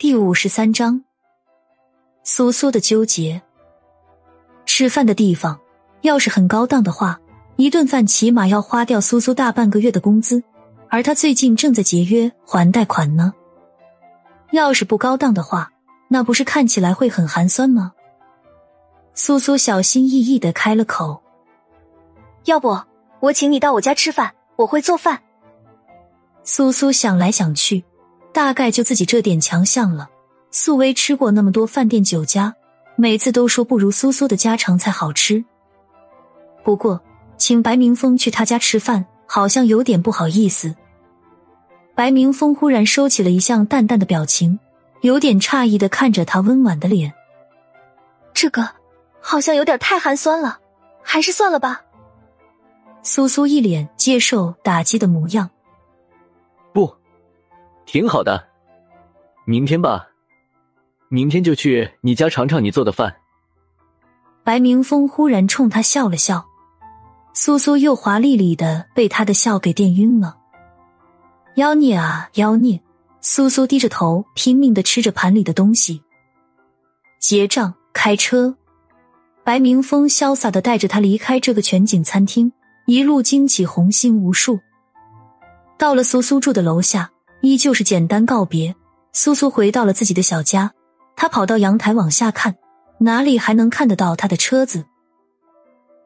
第五十三章，苏苏的纠结。吃饭的地方要是很高档的话，一顿饭起码要花掉苏苏大半个月的工资，而他最近正在节约还贷款呢。要是不高档的话，那不是看起来会很寒酸吗？苏苏小心翼翼的开了口：“要不我请你到我家吃饭，我会做饭。”苏苏想来想去。大概就自己这点强项了。素薇吃过那么多饭店酒家，每次都说不如苏苏的家常菜好吃。不过，请白明峰去他家吃饭，好像有点不好意思。白明峰忽然收起了一向淡淡的表情，有点诧异的看着他温婉的脸。这个好像有点太寒酸了，还是算了吧。苏苏一脸接受打击的模样。挺好的，明天吧，明天就去你家尝尝你做的饭。白明峰忽然冲他笑了笑，苏苏又华丽丽的被他的笑给电晕了。妖孽啊妖孽！苏苏低着头，拼命的吃着盘里的东西。结账，开车。白明峰潇洒的带着他离开这个全景餐厅，一路惊起红心无数。到了苏苏住的楼下。依旧是简单告别，苏苏回到了自己的小家。他跑到阳台往下看，哪里还能看得到他的车子？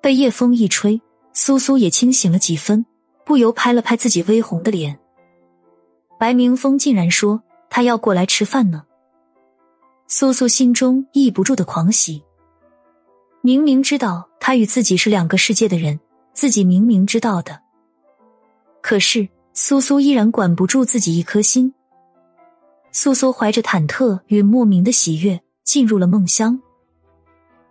被夜风一吹，苏苏也清醒了几分，不由拍了拍自己微红的脸。白明峰竟然说他要过来吃饭呢，苏苏心中抑不住的狂喜。明明知道他与自己是两个世界的人，自己明明知道的，可是。苏苏依然管不住自己一颗心。苏苏怀着忐忑与莫名的喜悦进入了梦乡。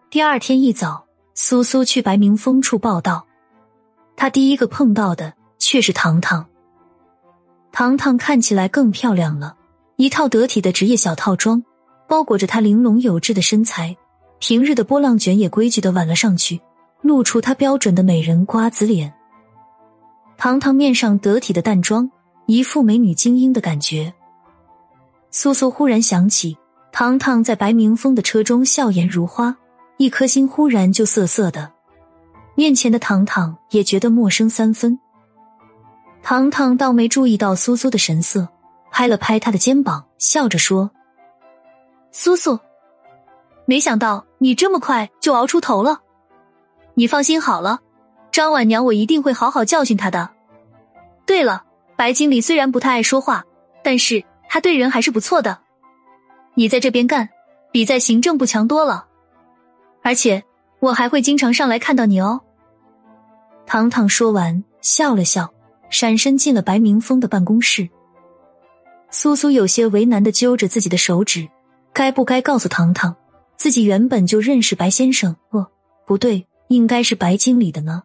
第二天一早，苏苏去白明峰处报道，他第一个碰到的却是糖糖。糖糖看起来更漂亮了，一套得体的职业小套装包裹着她玲珑有致的身材，平日的波浪卷也规矩的挽了上去，露出她标准的美人瓜子脸。糖糖面上得体的淡妆，一副美女精英的感觉。苏苏忽然想起，糖糖在白明峰的车中笑颜如花，一颗心忽然就涩涩的。面前的糖糖也觉得陌生三分。糖糖倒没注意到苏苏的神色，拍了拍他的肩膀，笑着说：“苏苏，没想到你这么快就熬出头了。你放心好了。”张婉娘，我一定会好好教训她的。对了，白经理虽然不太爱说话，但是他对人还是不错的。你在这边干，比在行政部强多了。而且我还会经常上来看到你哦。糖糖说完，笑了笑，闪身进了白明峰的办公室。苏苏有些为难的揪着自己的手指，该不该告诉糖糖，自己原本就认识白先生？哦，不对，应该是白经理的呢？